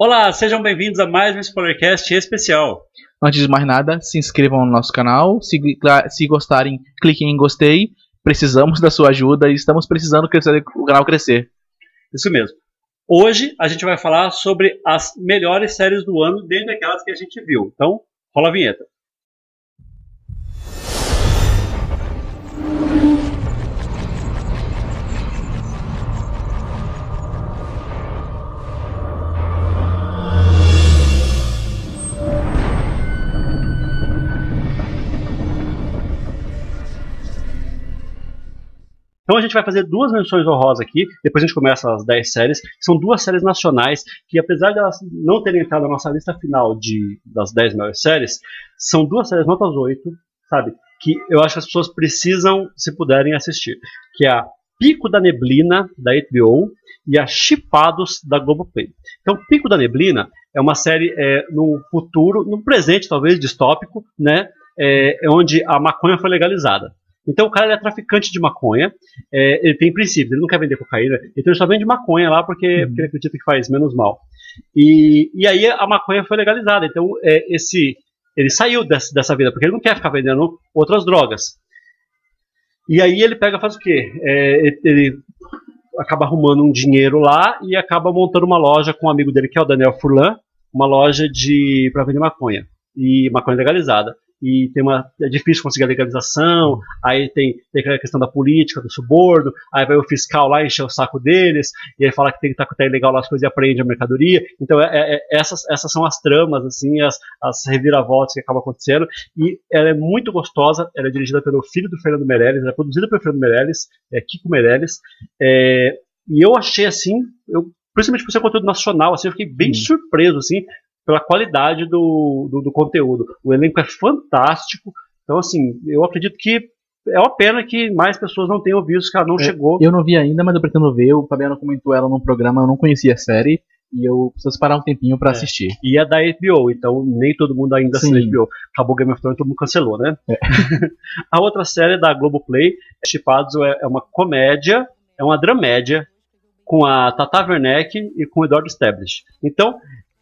Olá, sejam bem-vindos a mais um Spoilercast especial. Antes de mais nada, se inscrevam no nosso canal. Se, se gostarem, cliquem em gostei. Precisamos da sua ajuda e estamos precisando crescer, o canal crescer. Isso mesmo. Hoje a gente vai falar sobre as melhores séries do ano, dentre aquelas que a gente viu. Então, rola a vinheta. Então a gente vai fazer duas menções honrosas aqui, depois a gente começa as 10 séries. São duas séries nacionais que, apesar de elas não terem entrado na nossa lista final de, das 10 melhores séries, são duas séries notas 8, sabe? Que eu acho que as pessoas precisam, se puderem, assistir. Que é a Pico da Neblina, da HBO, e a Chipados, da Globoplay. Então, Pico da Neblina é uma série é, no futuro, no presente talvez, distópico, né? É, onde a maconha foi legalizada. Então o cara é traficante de maconha, é, ele tem princípios, ele não quer vender cocaína, então ele só vende maconha lá porque, uhum. porque ele acredita que faz menos mal. E, e aí a maconha foi legalizada, então é, esse ele saiu dessa, dessa vida, porque ele não quer ficar vendendo outras drogas. E aí ele pega faz o quê? É, ele, ele acaba arrumando um dinheiro lá e acaba montando uma loja com um amigo dele, que é o Daniel Furlan, uma loja de para vender maconha e maconha legalizada e tem uma é difícil conseguir a legalização, aí tem, tem a questão da política, do suborno, aí vai o fiscal lá encher o saco deles, e aí fala que tem que estar tá, tá ilegal as coisas e apreende a mercadoria. Então é, é, é, essas, essas são as tramas, assim, as, as reviravoltas que acabam acontecendo, e ela é muito gostosa, ela é dirigida pelo filho do Fernando Meirelles, ela é produzida pelo Fernando Meirelles, é Kiko Meirelles, é, e eu achei assim, eu, principalmente por ser conteúdo nacional, assim, eu fiquei bem surpreso, assim, pela qualidade do, do, do, conteúdo. O elenco é fantástico. Então, assim, eu acredito que é uma pena que mais pessoas não tenham visto, que ela não é, chegou. Eu não vi ainda, mas eu pretendo ver. O Fabiano comentou ela num programa, eu não conhecia a série. E eu preciso parar um tempinho para é. assistir. E é da HBO, então nem todo mundo ainda assiste HBO. Acabou Game of Thrones, todo mundo cancelou, né? É. a outra série da Globoplay, Chipados, é, é uma comédia, é uma dramédia, com a Tata Werneck e com o Eduardo Stablish. Então,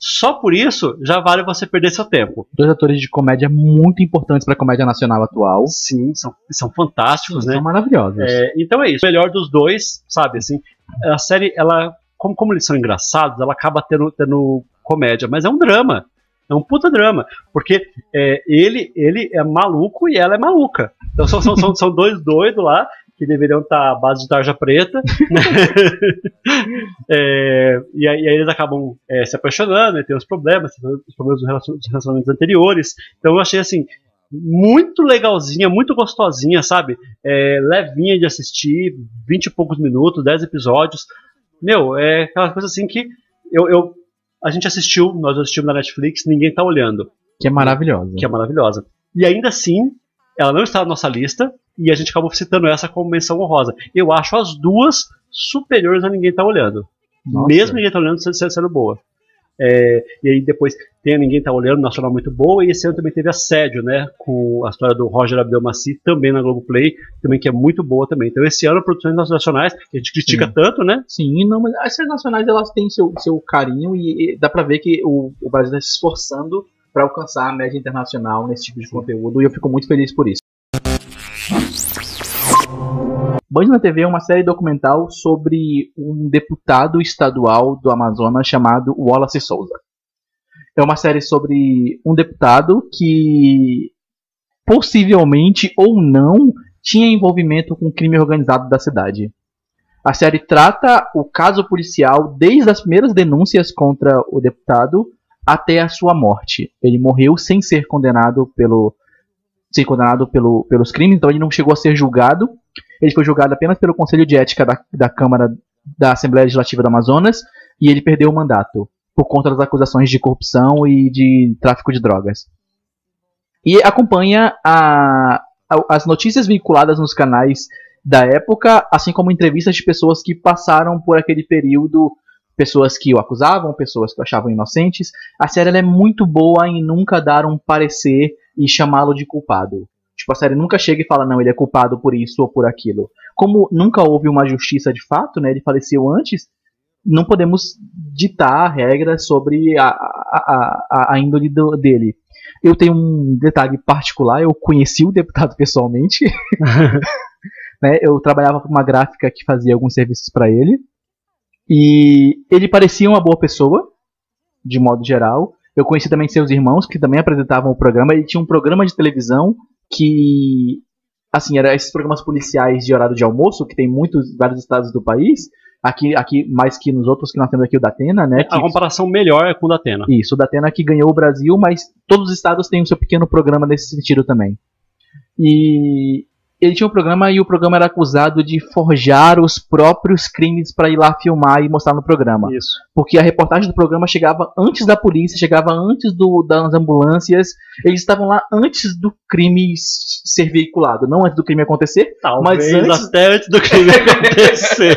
só por isso já vale você perder seu tempo. Dois atores de comédia muito importantes para a comédia nacional atual. Sim, são, são fantásticos, Sim, né? São maravilhosos. É, então é isso. O melhor dos dois, sabe? Assim, a série, ela, como, como eles são engraçados, ela acaba tendo, tendo comédia, mas é um drama. É um puta drama. Porque é, ele, ele é maluco e ela é maluca. Então são, são, são, são dois doidos lá que deveriam estar à base de tarja preta. Né? é, e, aí, e, aí, eles acabam é, se apaixonando, e tem os problemas, os problemas dos relacionamentos anteriores. Então eu achei assim, muito legalzinha, muito gostosinha, sabe? É, levinha de assistir, vinte e poucos minutos, dez episódios. Meu, é aquela coisa assim que eu, eu, a gente assistiu, nós assistimos na Netflix, ninguém tá olhando. Que é maravilhosa. Que é maravilhosa. E ainda assim, ela não está na nossa lista, e a gente acabou citando essa como menção honrosa. Eu acho as duas superiores a Ninguém Tá Olhando. Nossa. Mesmo Ninguém Tá Olhando sendo, sendo boa. É, e aí depois tem a Ninguém Tá Olhando, nacional muito boa, e esse ano também teve Assédio, né, com a história do Roger Abdelmaci, também na Globoplay, também que é muito boa também. Então esse ano, produções nacionais, que a gente critica Sim. tanto, né? Sim, não, mas as séries nacionais elas têm seu, seu carinho e, e dá pra ver que o, o Brasil está se esforçando para alcançar a média internacional nesse tipo de conteúdo, e eu fico muito feliz por isso. Band na TV é uma série documental sobre um deputado estadual do Amazonas chamado Wallace Souza. É uma série sobre um deputado que possivelmente ou não tinha envolvimento com o crime organizado da cidade. A série trata o caso policial desde as primeiras denúncias contra o deputado até a sua morte. Ele morreu sem ser condenado pelo ser condenado pelo, pelos crimes, então ele não chegou a ser julgado. Ele foi julgado apenas pelo Conselho de Ética da, da Câmara da Assembleia Legislativa do Amazonas e ele perdeu o mandato por conta das acusações de corrupção e de tráfico de drogas. E acompanha a, a, as notícias vinculadas nos canais da época, assim como entrevistas de pessoas que passaram por aquele período, pessoas que o acusavam, pessoas que o achavam inocentes. A série é muito boa em nunca dar um parecer e chamá-lo de culpado. Tipo, a série nunca chega e fala, não, ele é culpado por isso ou por aquilo. Como nunca houve uma justiça de fato, né? Ele faleceu antes, não podemos ditar regras sobre a, a, a, a índole do, dele. Eu tenho um detalhe particular, eu conheci o deputado pessoalmente. né, eu trabalhava com uma gráfica que fazia alguns serviços para ele. E ele parecia uma boa pessoa, de modo geral. Eu conheci também seus irmãos, que também apresentavam o programa. Ele tinha um programa de televisão que, assim, era esses programas policiais de horário de almoço, que tem muitos, vários estados do país. Aqui, aqui mais que nos outros que nós temos aqui o Datena, né? A comparação melhor é com o Datena. Isso, o Datena que ganhou o Brasil, mas todos os estados têm o seu pequeno programa nesse sentido também. E ele tinha um programa e o programa era acusado de forjar os próprios crimes para ir lá filmar e mostrar no programa. Isso. Porque a reportagem do programa chegava antes da polícia, chegava antes do, das ambulâncias. Eles estavam lá antes do crime ser veiculado, não antes do crime acontecer, Talvez mas antes, até antes do crime acontecer.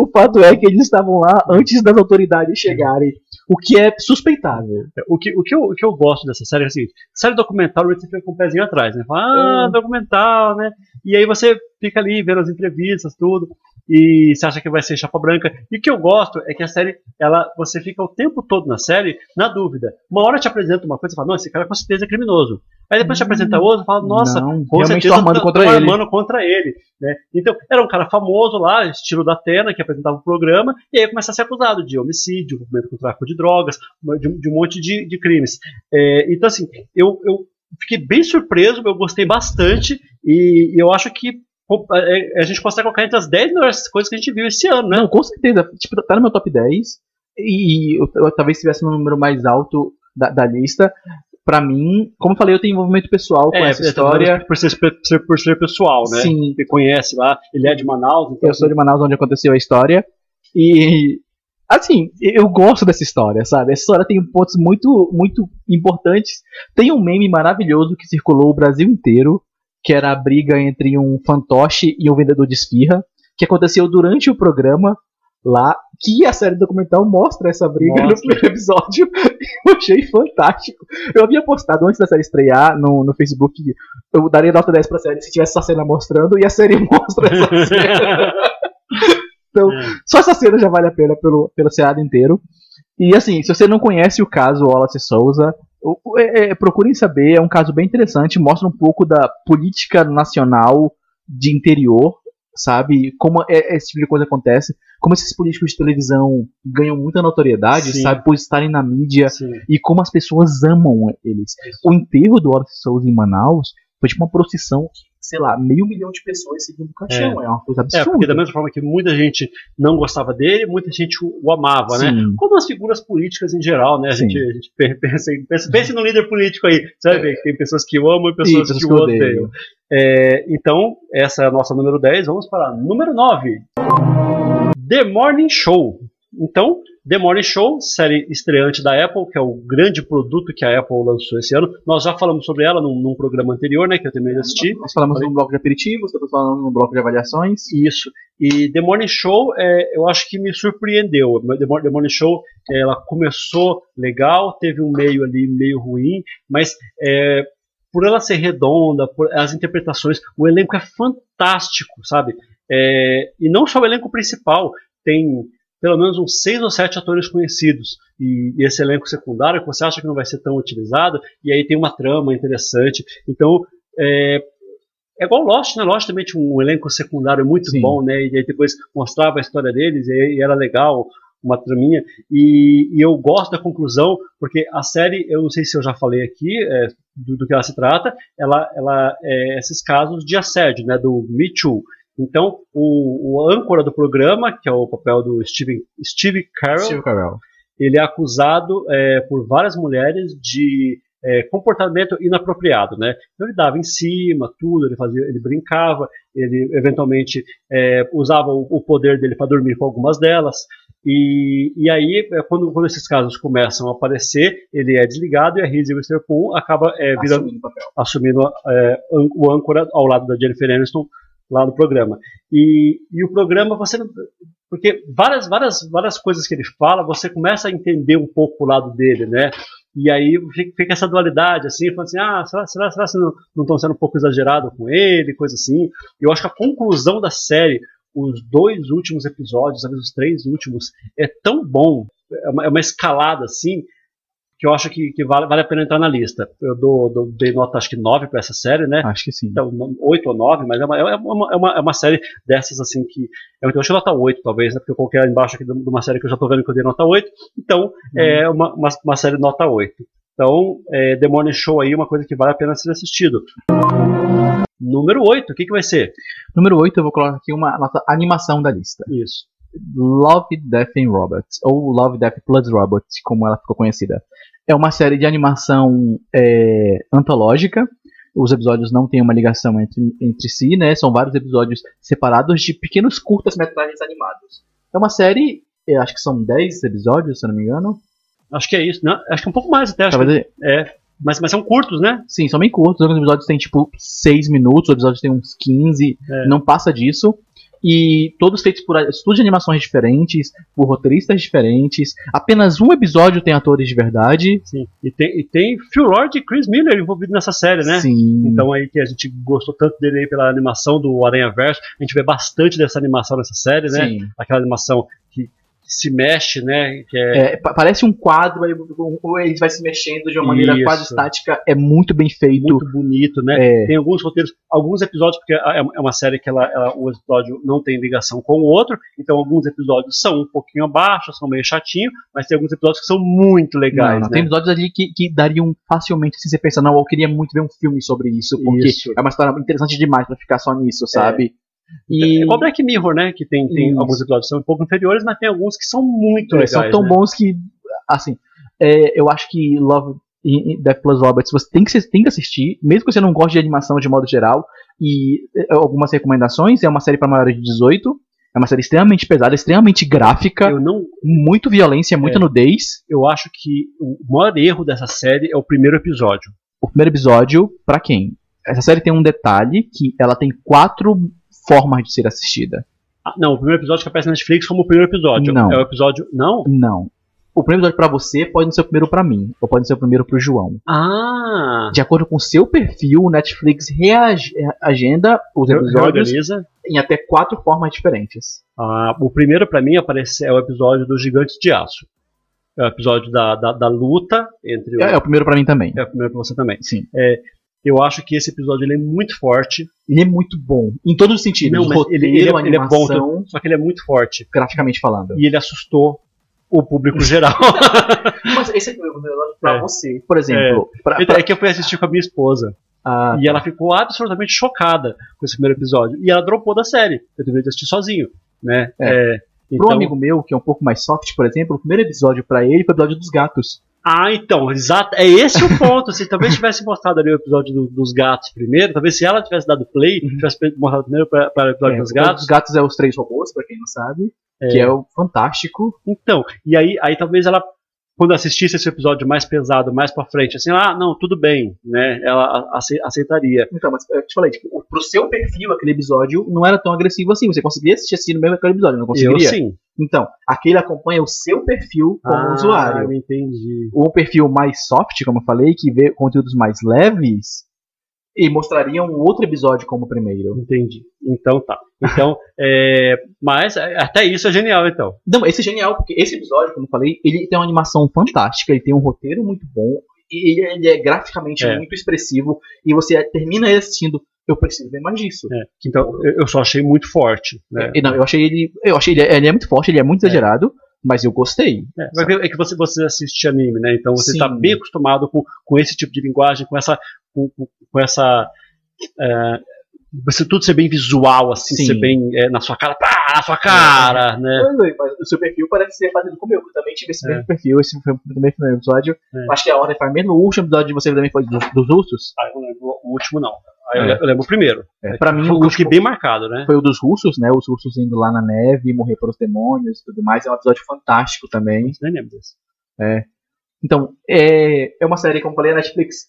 o fato é que eles estavam lá antes das autoridades chegarem, o que é suspeitável. o, que, o, que eu, o que eu gosto dessa série é o seguinte: série documental, você fica com o pezinho atrás, né? Fala, ah, documental, né? E aí você fica ali vendo as entrevistas, tudo, e você acha que vai ser chapa branca. E o que eu gosto é que a série, ela, você fica o tempo todo na série na dúvida. Uma hora te apresenta uma coisa e fala, não, esse cara com certeza é criminoso. Aí depois te apresenta outro e fala, nossa, Não, com certeza tô armando tá- contra tá ele. armando contra ele. Né? Então, era um cara famoso lá, estilo da Atena, que apresentava o programa, e aí começa a ser acusado de homicídio, envolvimento com tráfico de drogas, de, de um monte de, de crimes. É, então, assim, eu, eu fiquei bem surpreso, eu gostei bastante, e, eu acho que a gente consegue colocar entre as 10 melhores coisas que a gente viu esse ano, né? Não, com certeza. Tipo, tá no meu top 10. E eu, eu talvez estivesse no número mais alto da, da lista. Pra mim, como eu falei, eu tenho envolvimento pessoal com essa história. Por ser, por ser- por ser pessoal, né? Sim, Você conhece lá, ele é de Manaus, então eu sou de Manaus, onde aconteceu a história. E. Assim, eu gosto dessa história, sabe? Essa história tem pontos muito, muito importantes. Tem um meme maravilhoso que circulou o Brasil inteiro, que era a briga entre um fantoche e um vendedor de esfirra, que aconteceu durante o programa lá, que a série documental mostra essa briga no primeiro episódio. Eu achei fantástico. Eu havia postado antes da série estrear no, no Facebook, eu daria nota 10 pra série se tivesse essa cena mostrando, e a série mostra essa cena. Então, É. só essa cena já vale a pena pelo, pelo seriado inteiro. E assim, se você não conhece o caso Wallace Souza, é- é, procurem saber, é um caso bem interessante, mostra um pouco da política nacional de interior, sabe? Como é- esse tipo de coisa acontece, como esses políticos de televisão ganham muita notoriedade, Sim. sabe? Por estarem na mídia Sim. e como as pessoas amam eles. O enterro do Wallace Souza em Manaus foi tipo uma procissão, sei lá, meio milhão de pessoas seguindo o caixão. É, uma coisa É, absurda. porque da mesma forma que muita gente não gostava dele, muita gente o o amava, né? Sim. Como as figuras políticas em geral, né? A gente, a gente pe- pensa, em- pensa, pense no líder político aí, ver que tem pessoas que o amam e pessoas Sim, que o que odeiam. odeiam. É, então, essa é a nossa número 10, vamos para a número 9. The Morning Show. Então, The Morning Show, série estreante da Apple, que é o grande produto que a Apple lançou esse ano. Nós já falamos sobre ela num, num programa anterior, né, que eu terminei de assistir. Nós falamos num bloco de aperitivos, estamos falando num bloco de avaliações. Isso. E The Morning Show, é, eu acho que me surpreendeu. The Mor- The Morning Show, ela começou legal, teve um meio ali meio ruim, mas é, por ela ser redonda, por as interpretações, o elenco é fantástico, sabe? É, e não só o elenco principal, tem pelo menos uns seis ou sete atores conhecidos. E, e esse elenco secundário que você acha que não vai ser tão utilizado, e aí tem uma trama interessante. Então, é, é igual Lost, né? Lost também tinha um elenco secundário muito Sim. bom, né? E aí depois mostrava a história deles, e, e era legal, uma traminha. E, e eu gosto da conclusão, porque a série, eu não sei se eu já falei aqui é, do, do que ela se trata, ela, ela é esses casos de assédio, né? Do Me Too. Então, o, o âncora do programa, que é o papel do Steve, Steve Carell, Steve Carell. ele é acusado é, por várias mulheres de é, comportamento inapropriado, né? Então ele dava em cima, tudo, ele fazia, ele brincava, ele eventualmente é, usava o, o poder dele para dormir com algumas delas. E, e aí, é, quando, quando esses casos começam a aparecer, ele é desligado e a Reese Witherspoon acaba é, virando, Assumindo assumindo é, o âncora ao lado da Jennifer Aniston lá no programa. E, e o programa você não, porque várias várias várias coisas que ele fala você começa a entender um pouco o lado dele, né? E aí fica, essa dualidade assim, falando assim, ah, será, será, será que não estão sendo um pouco exagerado com ele, coisa assim. Eu acho que a conclusão da série os dois últimos episódios, talvez os três últimos, é tão bom, é uma, é uma escalada assim, que eu acho que, que vale, vale, a pena entrar na lista. Eu dou, dou dei nota acho que 9 para essa série, né? Acho que sim. Então, 8 ou 9, mas é uma, é uma, é uma, é uma série dessas assim que. Eu acho que nota 8, talvez, né? Porque eu coloquei embaixo aqui de uma série que eu já tô vendo que eu dei nota 8. Então, uhum. é uma, uma, uma, série nota 8. Então, é, The Morning Show aí é uma coisa que vale a pena ser assistido. Número 8, o que, que vai ser? Número 8, eu vou colocar aqui uma nossa animação da lista. Isso. Love, Death and Robots, ou Love, Death Plus Robots, como ela ficou conhecida. É uma série de animação é, antológica. Os episódios não têm uma ligação entre, entre si, né? São vários episódios separados de pequenos curtas-metragens animados. É uma série, acho que são 10 episódios, se eu não me engano. Acho que é isso, não? Acho que é um pouco mais até. Acho que, é, mas, mas são curtos, né? Sim, são bem curtos. Alguns episódios têm tipo 6 minutos, outros episódios têm uns 15, é. não passa disso e todos feitos por estúdios de animações diferentes, por roteiristas diferentes. Apenas um episódio tem atores de verdade. Sim. E tem, e tem Phil Lord e Chris Miller envolvidos nessa série, né? Sim. Então aí que a gente gostou tanto dele aí pela animação do Aranha Verso, a gente vê bastante dessa animação nessa série, né? Sim. Aquela animação que se mexe, né? É... É, parece um quadro, ele, ele vai se mexendo de uma maneira Isso. quase estática, é muito bem feito. Muito bonito, né? É. Tem alguns roteiros, alguns episódios, porque é, é uma série que ela, ela, um episódio não tem ligação com o outro, então alguns episódios são um pouquinho abaixo, são meio chatinho, mas tem alguns episódios que são muito legais. Não, não, né? Tem episódios ali que, que dariam facilmente, se você pensar, não, eu queria muito ver um filme sobre isso, porque isso. é uma história interessante demais para ficar só nisso, sabe? E... É igual Black Mirror, né? Que tem, tem alguns episódios que são um pouco inferiores, mas tem alguns que são muito é, legais. São tão né? bons que, assim, é, eu acho que Love Death Plus Robots você tem que, tem que assistir, mesmo que você não goste de animação de modo geral. E é, algumas recomendações: é uma série para maiores de 18. É uma série extremamente pesada, extremamente gráfica, não, muito violência, muita é, nudez. Eu acho que o maior erro dessa série é o primeiro episódio. O primeiro episódio, para quem? Essa série tem um detalhe que ela tem quatro formas de ser assistida. Ah, não, o primeiro episódio que aparece na Netflix como o primeiro episódio. Não. É o episódio. Não? Não. O primeiro episódio para você pode não ser o primeiro para mim, ou pode ser o primeiro pro João. Ah! De acordo com o seu perfil, o Netflix reagenda os episódios em até quatro formas diferentes. Ah, o primeiro para mim aparece, é o episódio dos Gigantes de Aço. É o episódio da, da, da luta entre. O... É, é, o primeiro para mim também. É o primeiro pra você também. Sim. É, eu acho que esse episódio ele é muito forte. Ele é muito bom. Em todos os sentidos. Não, roteiro, ele, ele, é, ele, é, bom, só que ele é muito forte. Graficamente falando. E ele assustou o público geral. Mas esse é o pra é. você. Por exemplo. É. Pra, pra... é que eu fui assistir com a minha esposa. Ah, e tá. ela ficou absolutamente chocada com esse primeiro episódio. E ela dropou da série. Eu deveria assistir sozinho. Né? É. É, então... Um amigo meu, que é um pouco mais soft, por exemplo, o primeiro episódio para ele foi o episódio dos gatos. Ah, então, exato. É esse o ponto. se talvez tivesse mostrado ali o episódio do, dos gatos primeiro, talvez se ela tivesse dado play, uhum. tivesse mostrado primeiro para o episódio é, dos gatos. Os gatos é os três robôs, para quem não sabe, é. que é o fantástico. Então, e aí, aí talvez ela quando assistisse esse episódio mais pesado, mais pra frente, assim, ah, não, tudo bem, né? Ela aceitaria. Então, mas eu te falei, tipo, pro seu perfil, aquele episódio não era tão agressivo assim. Você conseguia assistir assim no mesmo aquele episódio, não conseguiria? Eu sim. Então, aquele acompanha o seu perfil como ah, usuário. entendi. O perfil mais soft, como eu falei, que vê conteúdos mais leves, e mostrariam um outro episódio como o primeiro. Entendi. Então tá. Então, é, mas é, até isso é genial, então. Não, esse é genial, porque esse episódio, como eu falei, ele tem uma animação fantástica, ele tem um roteiro muito bom, e ele é graficamente é. muito expressivo, e você termina assistindo. Eu preciso ver mais disso. É. Então, eu só achei muito forte. Né? É, não, eu achei ele. Eu achei ele, ele é muito forte, ele é muito exagerado mas eu gostei. É, é que você, você assiste anime, né? Então você está bem acostumado com, com esse tipo de linguagem, com essa. Com, com essa é, você tudo ser bem visual, assim, Sim. ser bem é, na sua cara, pá, na sua cara, é. né? Mas o seu perfil parece ser parecido com o meu. Eu também tive esse é. mesmo perfil, esse foi o primeiro episódio. É. Acho que a ordem foi mesmo. O último episódio de você também foi dos, dos ursos? Ah, eu não lembro o último, não. Ah, eu, lembro o primeiro. É, pra mim, foi, o último, bem marcado, né? Foi o dos russos, né? Os russos indo lá na neve, morrer pelos demônios e tudo mais. É um episódio fantástico também. Nem lembro desse. É. Então, é, é uma série, como eu falei, a Netflix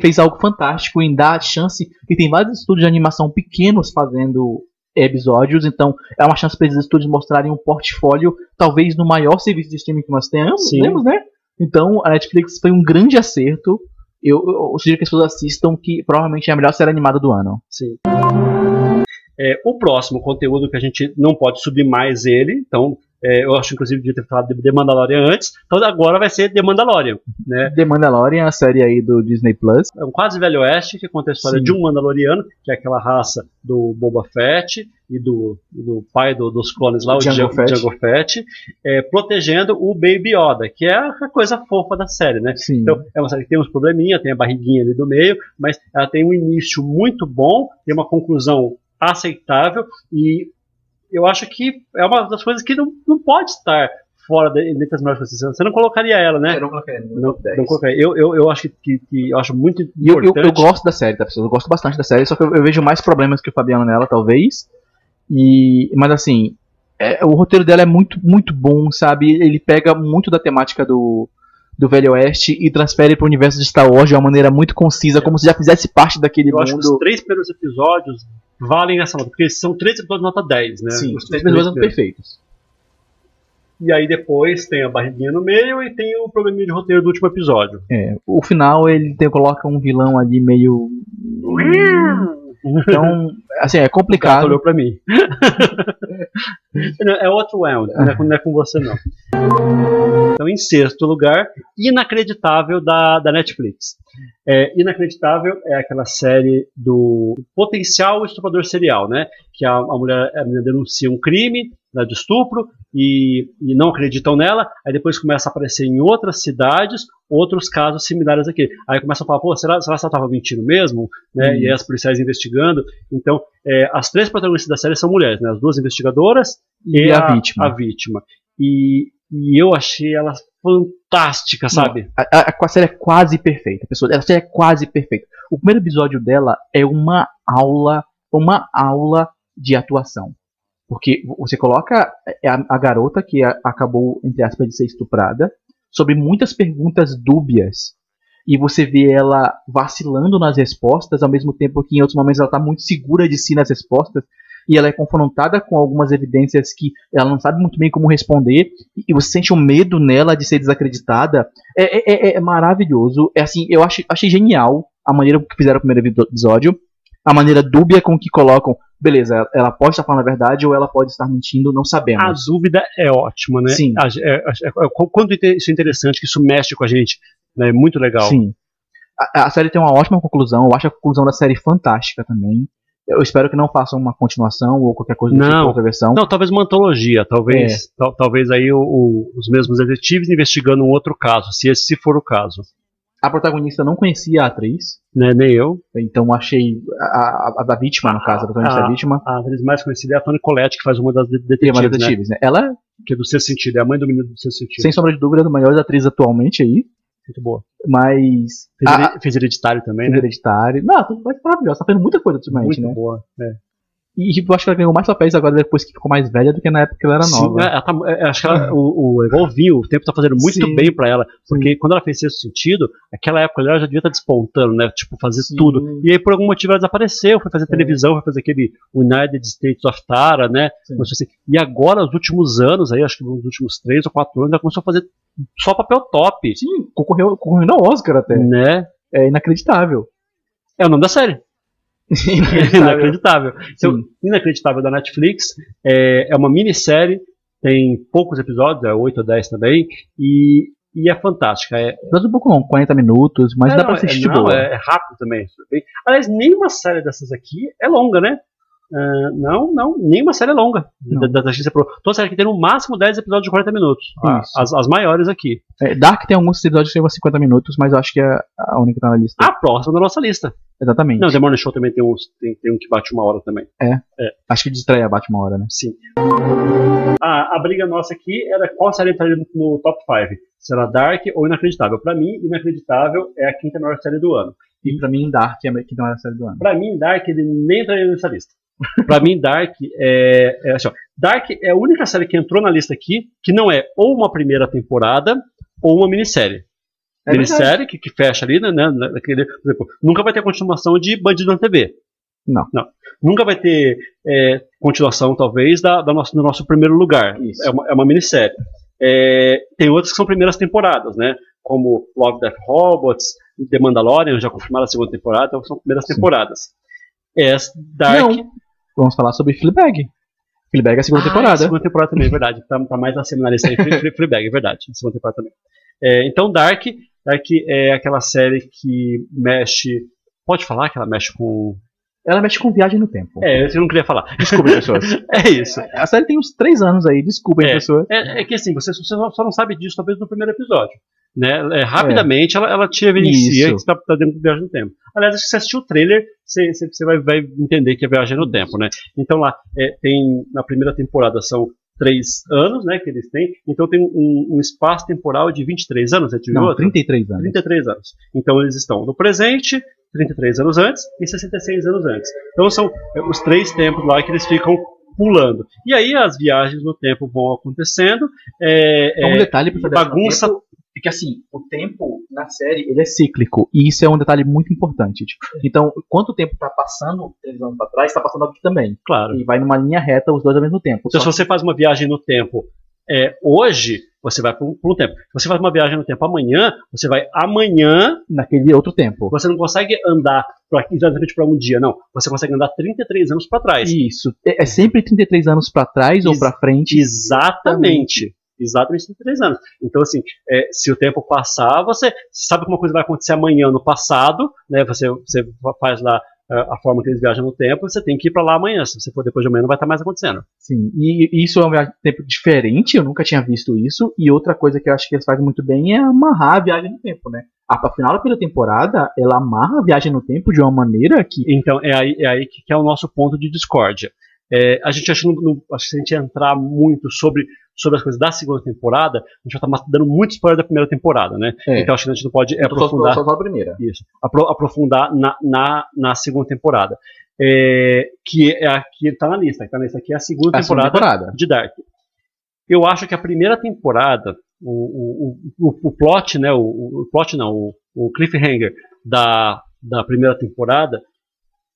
fez algo fantástico em dar chance. E tem vários estúdios de animação pequenos fazendo episódios, então é uma chance para esses estúdios mostrarem um portfólio, talvez no maior serviço de streaming que nós temos, temos né? Então a Netflix foi um grande acerto. Eu, eu, sugiro que as pessoas assistam, que provavelmente é a melhor série animada do ano. Sim. É, o próximo conteúdo que a gente não pode subir mais ele, então é, eu acho, inclusive, de ter falado de The Mandalorian antes. Então agora vai ser The Mandalorian. Né? The Mandalorian, a série aí do Disney Plus. É um quase velho oeste que conta a história Sim. de um Mandaloriano, que é aquela raça do Boba Fett e do, do pai do, dos clones lá, o Django, Fett, Django Fett é, protegendo o Baby Yoda, que é a coisa fofa da série, né? Sim. Então é uma série que tem uns probleminha, tem a barriguinha ali do meio, mas ela tem um início muito bom, tem uma conclusão aceitável e eu acho que é uma das coisas que não, não pode estar fora de, dentre as melhores coisas. Você não colocaria ela, né? Eu não colocaria. Não, não colocaria. Eu, eu, eu acho que, que, que, eu acho muito importante. Eu, eu, eu, gosto da série, tá, pessoal? Eu gosto bastante da série, só que eu, eu, vejo mais problemas que o Fabiano nela, talvez. E, mas assim, é, o roteiro dela é muito, muito bom, sabe? Ele pega muito da temática do, do Velho Oeste e transfere para o universo de Star Wars de uma maneira muito concisa, é. como se já fizesse parte daquele eu mundo. Acho que os três primeiros episódios valem essa nota, porque são três episódios nota 10, né? Sim, os três episódios são perfeitos. E aí depois tem a barriguinha no meio e tem o probleminha de roteiro do último episódio. É, o final ele tem, coloca um vilão ali meio. Então, assim, é complicado. O olhou pra mim. é outro round, não é, não é com você não. Então, em sexto lugar, Inacreditável da, da Netflix. É, Inacreditável é aquela série do potencial estuprador serial, né? Que a, a mulher a menina denuncia um crime né, de estupro e, e, não acreditam nela, aí depois começa a aparecer em outras cidades outros casos similares aqui. Aí começa a falar, pô, será, será que ela estava mentindo mesmo? Né? E aí as policiais investigando. Então, é, as três protagonistas da série são mulheres, né? As duas investigadoras e, e a, a, vítima. A vítima. E, e eu achei ela fantástica, sabe? Não, a, a, a, série é quase perfeita, pessoal. A série é quase perfeita. O primeiro episódio dela é uma aula, uma aula de atuação. Porque você coloca é, a, a garota que a, acabou, entre aspas, de ser estuprada, sobre muitas perguntas dúbias. E você vê ela vacilando nas respostas, ao mesmo tempo que em outros momentos ela está muito segura de si nas respostas e ela é confrontada com algumas evidências que ela não sabe muito bem como responder, e você sente um medo nela de ser desacreditada, é, é, é, é maravilhoso. É assim, eu achei, achei genial a maneira que fizeram o primeiro episódio, a maneira dúbia com que colocam, beleza, ela pode estar falando a verdade ou ela pode estar mentindo, não sabemos. A dúvida é ótima, né? Sim. É, é, é, quando isso é interessante, que isso mexe com a gente, né? É muito legal. Sim. A, a série tem uma ótima conclusão, eu acho a conclusão da série fantástica também. Eu espero que não façam uma continuação ou qualquer coisa não, tipo, outra versão. Não, talvez uma antologia, talvez, é. talvez aí o, o, os mesmos detetives investigando um outro caso, se esse for o caso. A protagonista não conhecia a atriz. Né, nem eu. Então achei a, a, a da vítima, no caso, a protagonista a, da vítima. A atriz mais conhecida é a Toni Collette, que faz uma das detetives. E uma das detetives, né? né? Ela. Que é do seu sentido, é a mãe do menino do seu sentido. Sem sombra de dúvida, é a maior atriz atualmente aí. Muito boa. Mas. Fez, a, hereditário também, fez né? hereditário. Não, tudo mais maravilhosa. Tá fazendo muita coisa ultimamente, Muito né? boa, é. E eu acho que ela ganhou mais papéis agora depois que ficou mais velha do que na época que ela era Sim, nova. Ela tá, é, acho que ela, o, o o tempo tá fazendo muito Sim. bem para ela. Porque Sim. quando ela fez esse sentido, aquela época ela já devia estar tá despontando, né? Tipo, fazer tudo. E aí, por algum motivo, ela desapareceu, foi fazer é. televisão, foi fazer aquele United States of Tara, né? Assim. E agora, nos últimos anos, aí, acho que nos últimos três ou quatro anos, ela começou a fazer só papel top. Sim, concorreu, concorreu ao Oscar até. Né? É inacreditável. É o nome da série. inacreditável. Então, inacreditável da Netflix. É, é uma minissérie, tem poucos episódios, é 8 ou 10 também, e, e é fantástica. É, Dá um pouco longo, 40 minutos, mas é, dá não, pra assistir é, não, é, é rápido também. Aliás, nenhuma série dessas aqui é longa, né? Uh, não, não, nenhuma série é longa da, da, da Pro. Toda série que tem no máximo 10 episódios de 40 minutos. Ah, as, as maiores aqui. É, Dark tem alguns episódios que tem 50 minutos, mas eu acho que é a única que tá na lista. A próxima da nossa lista. Exatamente. Não, The Morning Show também tem, uns, tem, tem um que bate uma hora também. É. é. Acho que de estreia bate uma hora, né? Sim. A, a briga nossa aqui era qual série entraria no top 5. Será Dark ou Inacreditável? Pra mim, Inacreditável é a quinta maior série do ano. E pra mim, Dark é a quinta maior série do ano. Pra mim, Dark ele nem entraria nessa lista. Pra mim, Dark é, é assim, Dark é a única série que entrou na lista aqui que não é ou uma primeira temporada ou uma minissérie. É minissérie que, que, fecha ali, né? Naquele, por exemplo, nunca vai ter continuação de Bandido na TV. Não. não. Nunca vai ter é, continuação, talvez, da, da nosso, do nosso primeiro lugar. Isso. É uma, é uma minissérie. É, tem outras que são primeiras temporadas, né? Como Love, Death, Robots, The Mandalorian, já confirmaram a segunda temporada, então são primeiras Sim. temporadas. É Dark. Não. Vamos falar sobre Fleabag. Fleabag é a segunda Ah, temporada. Segunda temporada também, é verdade. Tá, tá mais acima na lista aí. Fle- Fle- Fleabag, é verdade. Segunda temporada também. É, então, Dark, Dark é aquela série que mexe. Pode falar que ela mexe com. Ela mexe com viagem no tempo. É, eu não queria falar. Desculpem, pessoas. É isso. A série tem uns três anos aí, desculpem, É. pessoas. É, é que assim, você, você só não sabe disso talvez no primeiro episódio. Né? É, rapidamente ela, ela te evidencia Isso. que você está dentro de viagem no tempo. Aliás, se você assistir o trailer, você, você, vai, vai entender que é viagem no tempo, né? Então lá é, tem na primeira temporada são três anos, né, que eles têm. Então tem um, um espaço temporal de 23 anos, entre Não, outro. 33 anos. 33 anos. Então eles estão no presente, 33 anos antes e 66 anos antes. Então são é, os três tempos lá que eles ficam pulando. E aí as viagens no tempo vão acontecendo. É, um é, detalhe pra bagunça- tempo é que assim, o tempo na série ele é cíclico. E isso é um detalhe muito importante. tipo. Então, quanto tempo tá passando três anos pra trás, tá passando aqui também. claro. E vai numa linha reta os dois ao mesmo tempo. Então, se você faz uma viagem no tempo é, hoje, você vai por um, um tempo. Se você faz uma viagem no tempo amanhã, você vai amanhã. que naquele outro tempo. Você não consegue andar pra, exatamente para um dia, não. Você consegue andar 33 anos para trás. Isso. É é sempre 33 anos pra trás ou Ex- pra frente. Exatamente. Exatamente 33 anos. Então, assim, é, se o tempo passar, você sabe que uma coisa vai acontecer amanhã no passado, né? Você, você faz lá a forma que eles viajam no tempo, você tem que ir para lá amanhã. Se você for depois de amanhã, não vai estar mais acontecendo. Sim. E isso é um tempo diferente, eu nunca tinha visto isso. E outra coisa que eu acho que eles fazem muito bem é amarrar a viagem no tempo, né? A final da primeira temporada, ela amarra a viagem no tempo de uma maneira que. Então, é aí, é aí que é o nosso ponto de discórdia. É, a gente acha que, não- acho que se a gente entrar muito sobre, sobre as coisas da segunda temporada, a gente vai estar dando muito spoiler da primeira temporada, né? É. Então acho que a gente não pode aprofundar. só, só a primeira. Isso. Apro- aprofundar na, na, na segunda temporada. É, que é a que está na lista. Que tá na lista aqui é a segunda A segunda temporada, temporada. de Dark. Eu acho que a primeira temporada, o, o, o, o plot, né? O, o plot não, o, o cliffhanger da, da primeira temporada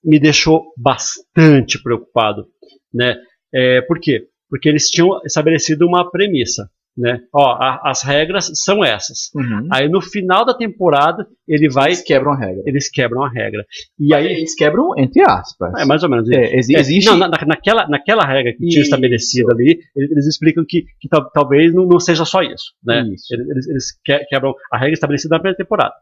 me deixou bastante preocupado, né? É, por quê? Porque eles tinham estabelecido uma premissa, né? Ó, a- as regras são essas. Uhum. Aí no final da temporada ele vai Eles quebram a regra. eles quebram a regra. E aí. Eles quebram entre aspas. É mais ou menos. É, exi- É, existe. não, na- na- naquela, naquela regra que tinha estabelecida ali, eles, eles explicam que, que tal- talvez não, não seja só isso. Né? Isso. Eles, eles- eles que- quebram a regra estabelecida na primeira temporada.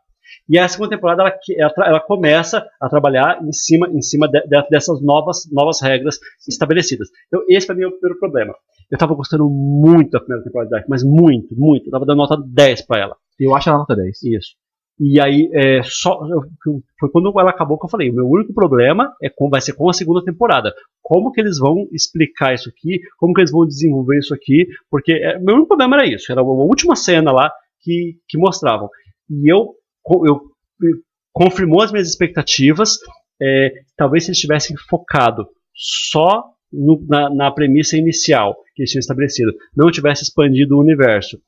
E a segunda temporada ela, que- ela, ela começa a trabalhar em cima, em cima de- de- dessas novas, novas regras estabelecidas. Então, esse para mim é o primeiro problema. Eu estava gostando muito da primeira temporada de Dark, mas muito, muito. Eu tava dando nota 10 para ela. Eu acho a nota 10. Isso. E aí, é, só, eu- foi quando ela acabou que eu falei: o meu único problema é com, vai ser com a segunda temporada. Como que eles vão explicar isso aqui? Como que eles vão desenvolver isso aqui? Porque é, meu único problema era isso: era a última cena lá que, que mostravam. E eu, eu, confirmou as minhas expectativas. é, talvez se eles tivessem focado só no- na, na premissa inicial que eles tinham estabelecido, não tivesse expandido o universo,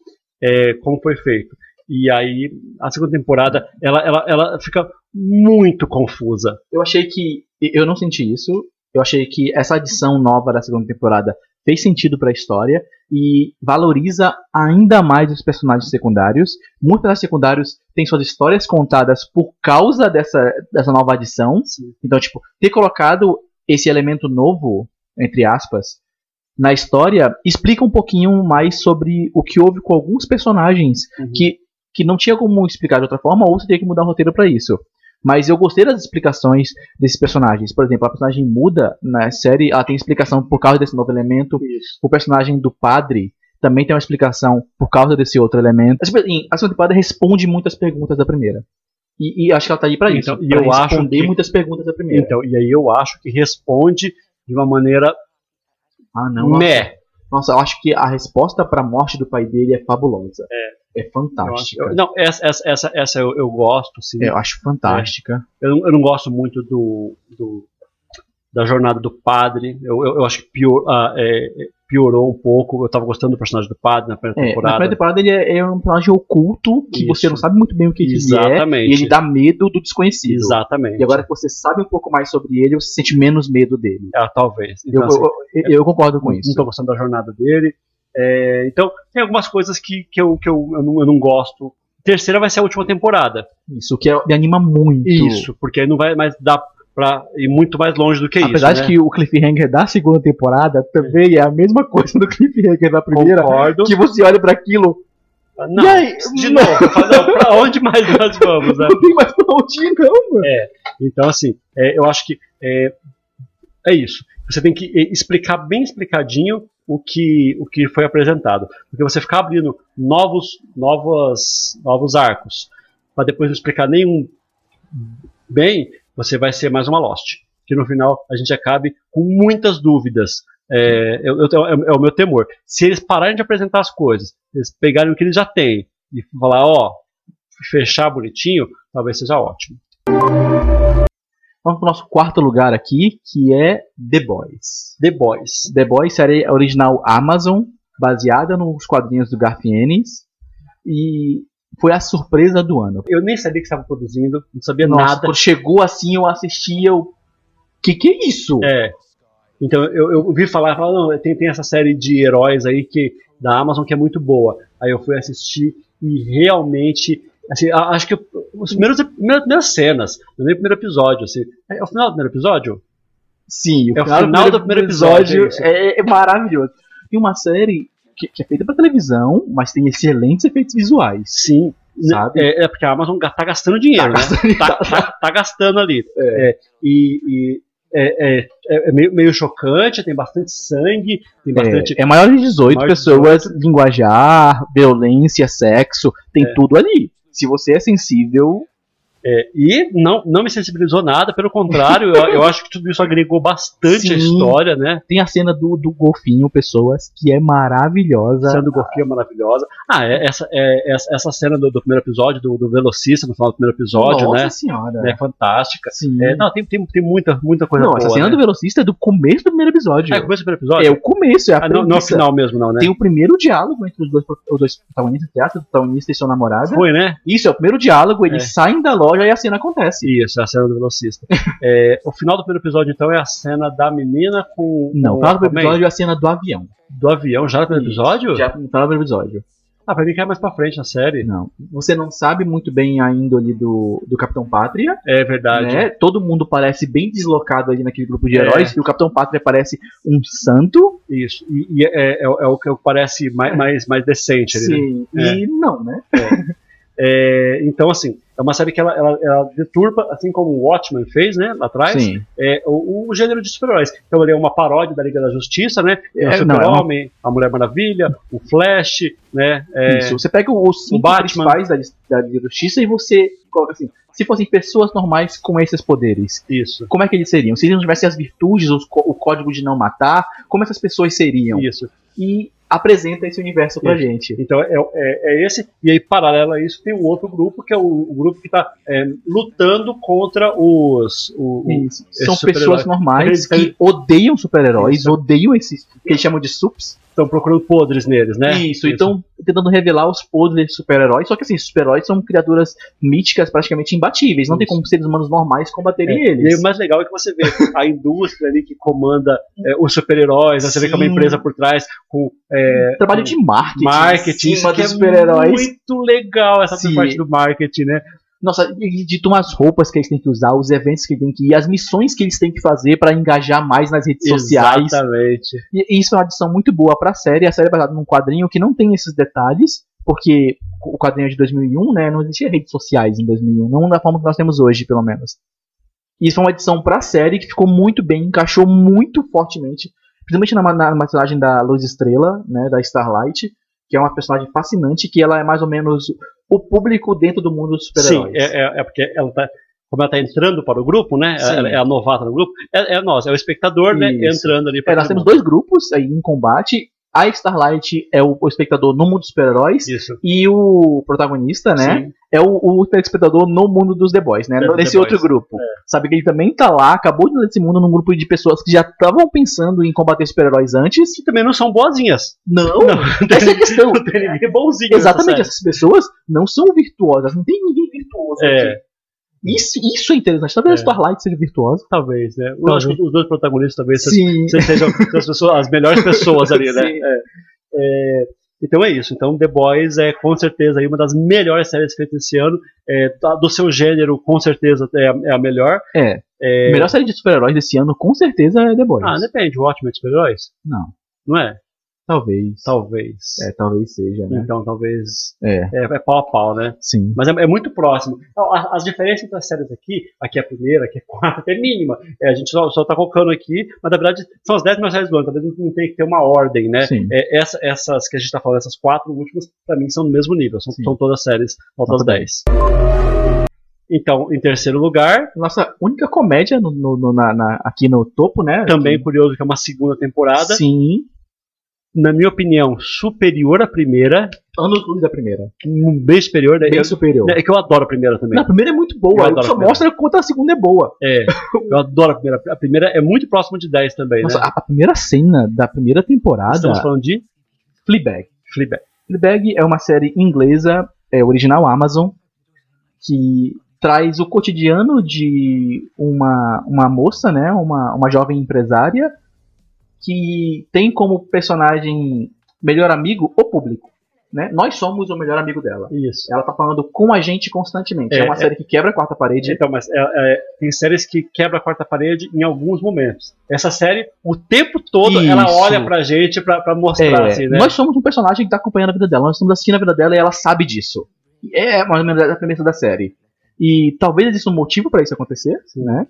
é, como foi feito. E aí, a segunda temporada, ela, ela, ela fica muito confusa. Eu achei que. Eu não senti isso. Eu achei que essa adição nova da segunda temporada fez sentido pra história e valoriza ainda mais os personagens secundários. Muitos personagens secundários têm suas histórias contadas por causa dessa, dessa nova adição. Então, tipo, ter colocado esse elemento novo, entre aspas, na história, explica um pouquinho mais sobre o que houve com alguns personagens Uhum. que, que não tinha como explicar de outra forma, ou você teria que mudar o roteiro pra isso. Mas eu gostei das explicações desses personagens. Por exemplo, a personagem muda na série, ela tem explicação por causa desse novo elemento. Isso. O personagem do padre também tem uma explicação por causa desse outro elemento. Assim, A segunda temporada responde muitas perguntas da primeira. E, e acho que ela tá aí pra isso. Então, e eu acho que- muitas perguntas da primeira. Então, e aí eu acho que responde de uma maneira ah, não. meh. Nossa, eu acho que a resposta pra morte do pai dele é fabulosa. É. É fantástica. eu- não, essa, essa, essa, essa eu, eu gosto, sim. É, eu acho fantástica. Eu, não, eu não gosto muito do, do- da jornada do padre. Eu, eu, eu acho que pior, ah, é, é, piorou um pouco. Eu tava gostando do personagem do padre na primeira É, na temporada. primeira temporada ele é, é um personagem oculto que Isso. você não sabe muito bem o que ele é. Exatamente. E ele dá medo do desconhecido. Exatamente. E agora que você sabe um pouco mais sobre ele, você sente menos medo dele. Ah, talvez. Eu, Então, assim, eu, eu- eu concordo com não isso. estou gostando da jornada dele. É, então, tem algumas coisas que, que, eu, que eu, eu, não, eu não gosto. Terceira vai ser a última temporada. Isso que é- me anima muito. Isso, porque aí não vai mais dar pra ir muito mais longe do que Apesar isso. de né? que o cliffhanger da segunda temporada também é a mesma coisa do cliffhanger da primeira. Concordo. Que você olha pra aquilo, Não, E aí? de novo, falo, não, pra onde mais nós vamos, né? não tem mais pra onde ir, não, mano. Então, assim, é, eu acho que é, é isso. Você tem que é, explicar bem explicadinho o que, o que foi apresentado. Porque você ficar abrindo novos, novas, novos arcos para depois não explicar nenhum bem, você vai ser mais uma Lost. Que no final a gente acabe com muitas dúvidas. É, eu- eu- é, é o meu temor. Se eles pararem de apresentar as coisas, eles pegarem o que eles já têm e falar, ó, fechar bonitinho, talvez seja ótimo. Vamos pro nosso quarto lugar aqui, que é The Boys. The Boys. The Boys, série original Amazon, baseada nos quadrinhos do Garth Ennis. E foi a surpresa do ano. Eu nem sabia que estava produzindo, não sabia Nossa, nada. quando chegou assim, eu assisti, eu... Que que é isso? É. Então eu, eu vi falar, falar não, tem, tem essa série de heróis aí que da Amazon que é muito boa. Aí eu fui assistir e realmente, assim, acho que os primeiros primeiras, primeiras cenas, no meu primeiro episódio, assim, é o final do primeiro episódio? Sim, É o final do primeiro episódio, isso. é, é maravilhoso. Tem uma série que, que é feita pra televisão, mas tem excelentes efeitos visuais. Sim. Sabe? É, é porque a Amazon tá gastando dinheiro, Tá né? gastando- Tá, tá- tá gastando ali. É, e e é, é- é meio, meio chocante, tem bastante sangue, tem bastante. É, é maior de 18 Maior de pessoas, linguajar, violência, sexo, tem tudo ali. Se você é sensível, É, e não, não me sensibilizou nada, pelo contrário, eu, eu acho que tudo isso agregou bastante a Sim. história, né? tem a cena do, do golfinho, pessoas, que é maravilhosa. A cena do golfinho é maravilhosa. Ah, é, essa, é, essa, essa cena do, do primeiro episódio, do, do velocista, no final do primeiro episódio, Nossa né? senhora. É fantástica. Sim. É, não, tem, tem, tem muita, muita coisa não, boa. essa cena né? do velocista é do começo do primeiro episódio. Ah, começo do primeiro episódio? É o começo, é a Ah, não, não é o final mesmo, não, né? Tem o primeiro diálogo entre os dois, os dois protagonistas, teatro, o protagonista e sua namorada. Foi, né? Isso, é o primeiro diálogo, eles É. saem da loja e a cena acontece. Isso, é a cena do velocista. É, o final do primeiro episódio, então, é a cena da menina com. Não, o final do Aquaman. episódio é a cena do avião. Do avião, já no primeiro episódio? Já no final do episódio. Ah, pra mim cai mais pra frente na série. Não. Você não sabe muito bem a índole do, do Capitão Pátria, É verdade. né? Todo mundo parece bem deslocado ali naquele grupo de É. heróis, e o Capitão Pátria parece um santo. Isso. E, e é, é, é o que parece mais, mais, mais decente ali, né? Sim. E não, né? É, então, assim, é uma série que ela, ela, ela deturpa, assim como o Watchmen fez, né, lá atrás, é, o, o gênero de super-heróis. Então ele é uma paródia da Liga da Justiça, né? Tem É, o é uma- Super-Homem, a Mulher Maravilha, o Flash, né? é, Isso. Você pega os cinco Batman. principais da, da Liga da Justiça e você coloca assim: se fossem pessoas normais com esses poderes, Isso. como é que eles seriam? Se eles não tivessem as virtudes, os o código de não matar, como essas pessoas seriam? Isso. E apresenta esse universo pra Isso. gente. Então é, é, é esse, e aí paralelo a isso tem um outro grupo, que é o, o grupo que está lutando contra os. O, o-. São pessoas normais que odeiam super-heróis, odeiam esses que eles chamam de sups. Estão procurando podres neles, né? Isso, então tentando revelar os podres de super-heróis. Só que assim, super-heróis são criaturas míticas praticamente imbatíveis. Não tem Isso. como seres humanos normais combaterem É, E eles. o mais legal é que você vê a indústria ali que comanda é, os super-heróis, né? você vê que é uma Sim. empresa por trás com é, Trabalho de marketing, marketing, isso cima que é super-heróis. muito legal essa Sim. parte do marketing, né? Nossa, e de tomar as roupas que eles têm que usar, os eventos que têm que ir, as missões que eles têm que fazer pra engajar mais nas redes sociais. Exatamente. E isso é uma adição muito boa pra série. A série é baseada num quadrinho que não tem esses detalhes, porque o quadrinho é de 2001, né? Não existia redes sociais em 2001, não da forma que nós temos hoje, pelo menos. E isso é uma adição pra série que ficou muito bem, encaixou muito fortemente, principalmente na, na, na personagem da Luz Estrela, né? Da Starlight, que é uma personagem fascinante, que ela é mais ou menos o público dentro do mundo dos Sim, super-heróis. é, é- é porque ela tá. Como ela tá entrando para o grupo, né? Sim. Ela é a novata no grupo. É, é nós, é o espectador, né? Isso. Entrando ali É, para nós temos dois grupos aí em combate. A Starlight é o, espectador no mundo dos super-heróis. E o protagonista, né? Sim. É o, o telespectador no mundo dos The Boys, né? É, Nesse Boys. outro grupo. Sabe que ele também tá lá, acabou de nesse mundo num grupo de pessoas que já estavam pensando em combater super-heróis antes. Que também não são boazinhas. Não, Não, essa é a questão. Não tem ninguém bonzinho. Exatamente, essas pessoas não são virtuosas, não tem ninguém virtuoso É. aqui. Isso, isso é interessante. Talvez É. a Starlight seja virtuosa. Talvez, né? Eu acho que os dois protagonistas talvez Sim. sejam as, pessoas, as melhores pessoas ali, né? Sim. É. É, Então é isso. Então The Boys é com certeza aí uma das melhores séries feitas esse ano. É, tá- do seu gênero, com certeza é a, é a melhor. É. É, A melhor série de super-heróis desse ano, com certeza, é The Boys. Ah, depende. O Watchmen de super-heróis? Não. Não é? Talvez. Talvez. É, talvez seja, né? Então talvez. É, É, é pau a pau, né? sim. Mas é, é muito próximo. Então, a- as diferenças entre as séries aqui, aqui é a primeira, aqui é a quarta, é mínima. É, a gente só, só tá colocando aqui, mas na verdade são as 10 melhores séries do ano. Talvez não tenha que ter uma ordem, né? Sim. É, essa- essas que a gente tá falando, essas quatro últimas, pra mim são do mesmo nível. São, são todas séries notas Nota 10. Então, em terceiro lugar, Nossa única comédia no, no- no- na- na- aqui no topo, né? também Aqui. curioso que é uma segunda temporada. Sim. Na minha opinião, superior à primeira. Anos luz da primeira. um Bem superior. né? Bem Eu- superior. É que eu adoro a primeira também. Na primeira é muito Eu boa, adoro a só mostra quanto a segunda é boa. É, eu adoro a primeira. A primeira é muito próxima de 10 também, Nossa, né? a, a primeira cena da primeira temporada, Estamos falando de Fleabag. Fleabag. Fleabag é uma série inglesa, é original Amazon, que traz o cotidiano de uma, uma moça, né, uma, uma jovem empresária, que tem como personagem melhor amigo o público. Né? Nós somos o melhor amigo dela. Isso. Ela tá falando com a gente constantemente. É, É, uma é. série que quebra a quarta parede. Então, mas é- é, tem séries que quebra a quarta parede em alguns momentos. Essa série, o tempo todo, ela Isso. olha pra gente pra, pra mostrar, É, assim, né? Nós somos um personagem que tá acompanhando a vida dela, nós estamos assistindo a vida dela e ela sabe disso. É mais ou menos a premissa da série. E talvez exista um motivo pra isso acontecer, né?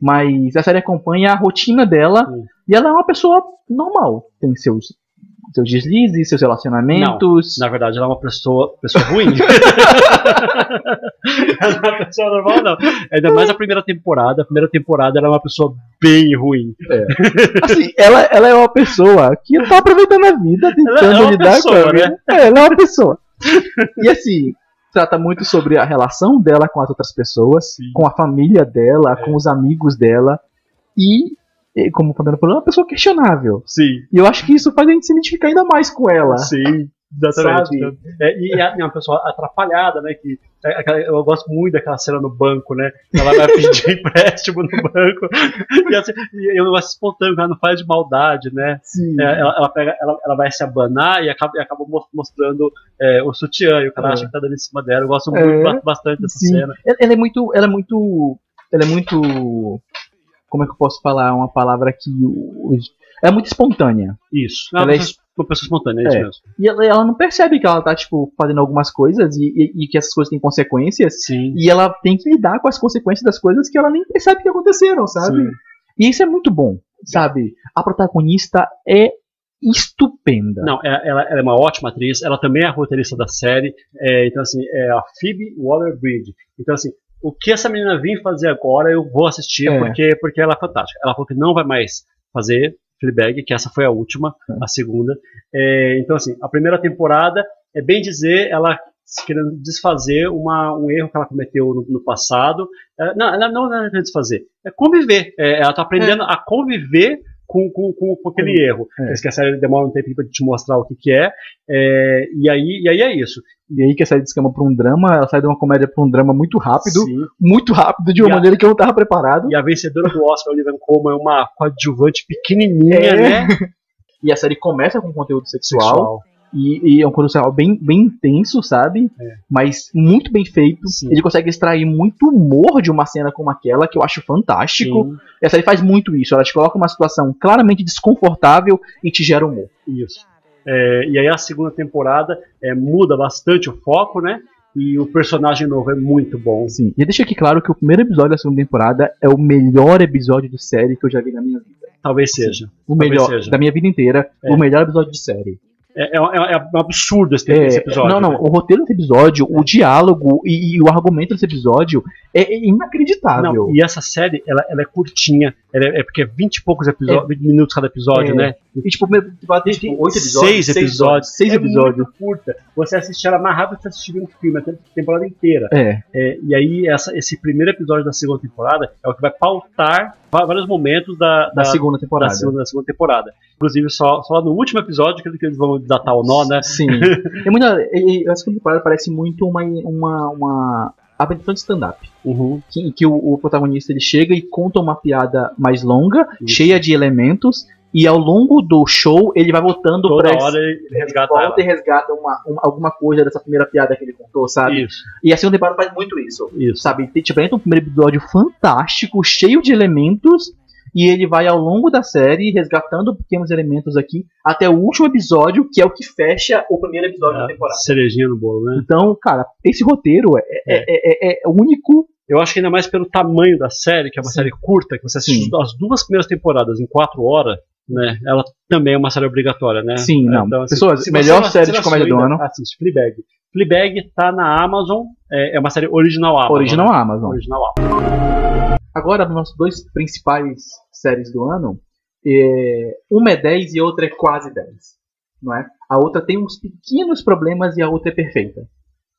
Mas a série acompanha a rotina dela Sim. E ela é uma pessoa normal. Tem seus, seus deslizes, seus relacionamentos. Na verdade, ela é uma pessoa, pessoa ruim. ela não é uma pessoa normal, não. Ainda mais a primeira temporada. A primeira temporada ela é uma pessoa bem ruim. Assim, ela, ela é uma pessoa que tá aproveitando a vida, tentando Ela é lidar pessoa, com a vida. né? É, ela é uma pessoa. e assim, trata muito sobre a relação dela com as outras pessoas, Sim. com a família dela, É. com os amigos dela. E, como o Fabiano falou, é uma pessoa questionável. Sim, E eu acho que isso faz a gente se identificar ainda mais com ela. sim. Exatamente. Sabe? É, e é uma pessoa atrapalhada, né? Que, é aquela- eu gosto muito daquela cena no banco, né? Ela vai pedir empréstimo no banco. E, assim, e é um negócio espontâneo, ela não faz de maldade, né? Sim. É, ela, ela pega, ela, ela vai se abanar e acaba, e acaba mos- mostrando é, o sutiã, e o cara É. acha que tá dando em cima dela. Eu gosto É. muito, ba- bastante dessa Sim. cena. Ela, ela é muito. Ela é muito. Ela é muito. Como é que eu posso falar? Uma palavra que. os- é muito espontânea. Isso. É uma Ela é pessoa, uma pessoa espontânea, é isso É. mesmo. E ela, ela não percebe que ela tá, tipo, fazendo algumas coisas e, e- e que essas coisas têm consequências. Sim. E ela tem que lidar com as consequências das coisas que ela nem percebe que aconteceram, sabe? Sim. E isso é muito bom, sabe? A protagonista é estupenda. Não, ela, ela- ela é uma ótima atriz, ela também é a roteirista da série, é, então assim, é a Phoebe Waller-Bridge. Então assim, o que essa menina vir fazer agora, eu vou assistir, É. porque, porque ela é fantástica. Ela falou que não vai mais fazer Fleabag, que essa foi a última, a segunda. É, então assim, a primeira temporada, é bem dizer, ela querendo desfazer uma, um erro que ela cometeu no, no passado. É, não, ela não, não é desfazer, é conviver. É, ela está aprendendo a conviver com, com, com, aquele erro. É. Que a série demora um tempo para te mostrar o que, que é, é, e, aí, e aí é isso. E aí que a série descama pra um drama, ela sai de uma comédia pra um drama muito rápido, Sim. muito rápido, de uma E a- maneira que eu não tava preparado. E a vencedora do Oscar, Olivia Colman, é uma coadjuvante pequenininha, É. né? E a série começa com conteúdo sexual, Sexual. E, e é um sexual bem, bem intenso, sabe? É. Mas muito bem feito. Sim. Ele consegue extrair muito humor de uma cena como aquela, que eu acho fantástico. Sim, E a série faz muito isso. Ela te coloca numa situação claramente desconfortável e te gera humor. isso. É, e aí a segunda temporada é, muda bastante o foco, né? E o personagem novo é muito bom. Sim. E deixa aqui claro que o primeiro episódio da segunda temporada é o melhor episódio de série que eu já vi na minha vida. Talvez seja. O Talvez melhor seja. da minha vida inteira, É. o melhor episódio de série. É, é, é- é um absurdo esse, É, esse episódio. não, não, né? o roteiro desse episódio, o diálogo e, e o argumento desse episódio é, é inacreditável. Não, e essa série, ela, ela é curtinha. Ela é, é porque é 20 e poucos episódios, 20 minutos cada episódio, né? E tipo, tem tipo, oito episódios. Seis episódios. Seis episódios. muito curta. Você assiste ela mais rápido que você assistir um filme, a temporada inteira. É, e aí, essa- esse primeiro episódio da segunda temporada é o que vai pautar vários momentos da, da, da, segunda da temporada. segunda, da segunda temporada. Inclusive, só, só no último episódio que eles vão datar o nó, né? Sim. é e- e a segunda temporada parece muito uma, uma, uma apresentação de stand-up. Uhum. Que, que o, o protagonista ele chega e conta uma piada mais longa, Isso. cheia de elementos, E ao longo do show, ele vai voltando Toda pra hora ele ele resgata volta ela. e resgata uma, uma- alguma coisa dessa primeira piada que ele contou, sabe? Isso, E a segunda temporada faz muito isso. isso. Sabe? Tipo, entra um primeiro episódio fantástico, cheio de elementos, e ele vai ao longo da série resgatando pequenos elementos aqui, até o último episódio, que é o que fecha o primeiro episódio da É, temporada. cerejinha no bolo, né? Então, cara, esse roteiro é, é, é- é- é único. Eu acho que ainda mais pelo tamanho da série, que é uma Sim. série curta, que você assiste Sim. as duas primeiras temporadas em quatro horas, né? Ela também é uma série obrigatória, né? Sim, não. assim, Pessoas, melhor você- série de comédia do ano. Assiste Fleabag. Fleabag tá na Amazon, é, é uma série original Amazon. Original né? Amazon. Original Amazon. Agora, nos nossos dois principais séries do ano, é, uma é 10 e outra é quase 10. Não é? A outra tem uns pequenos problemas e a outra é perfeita.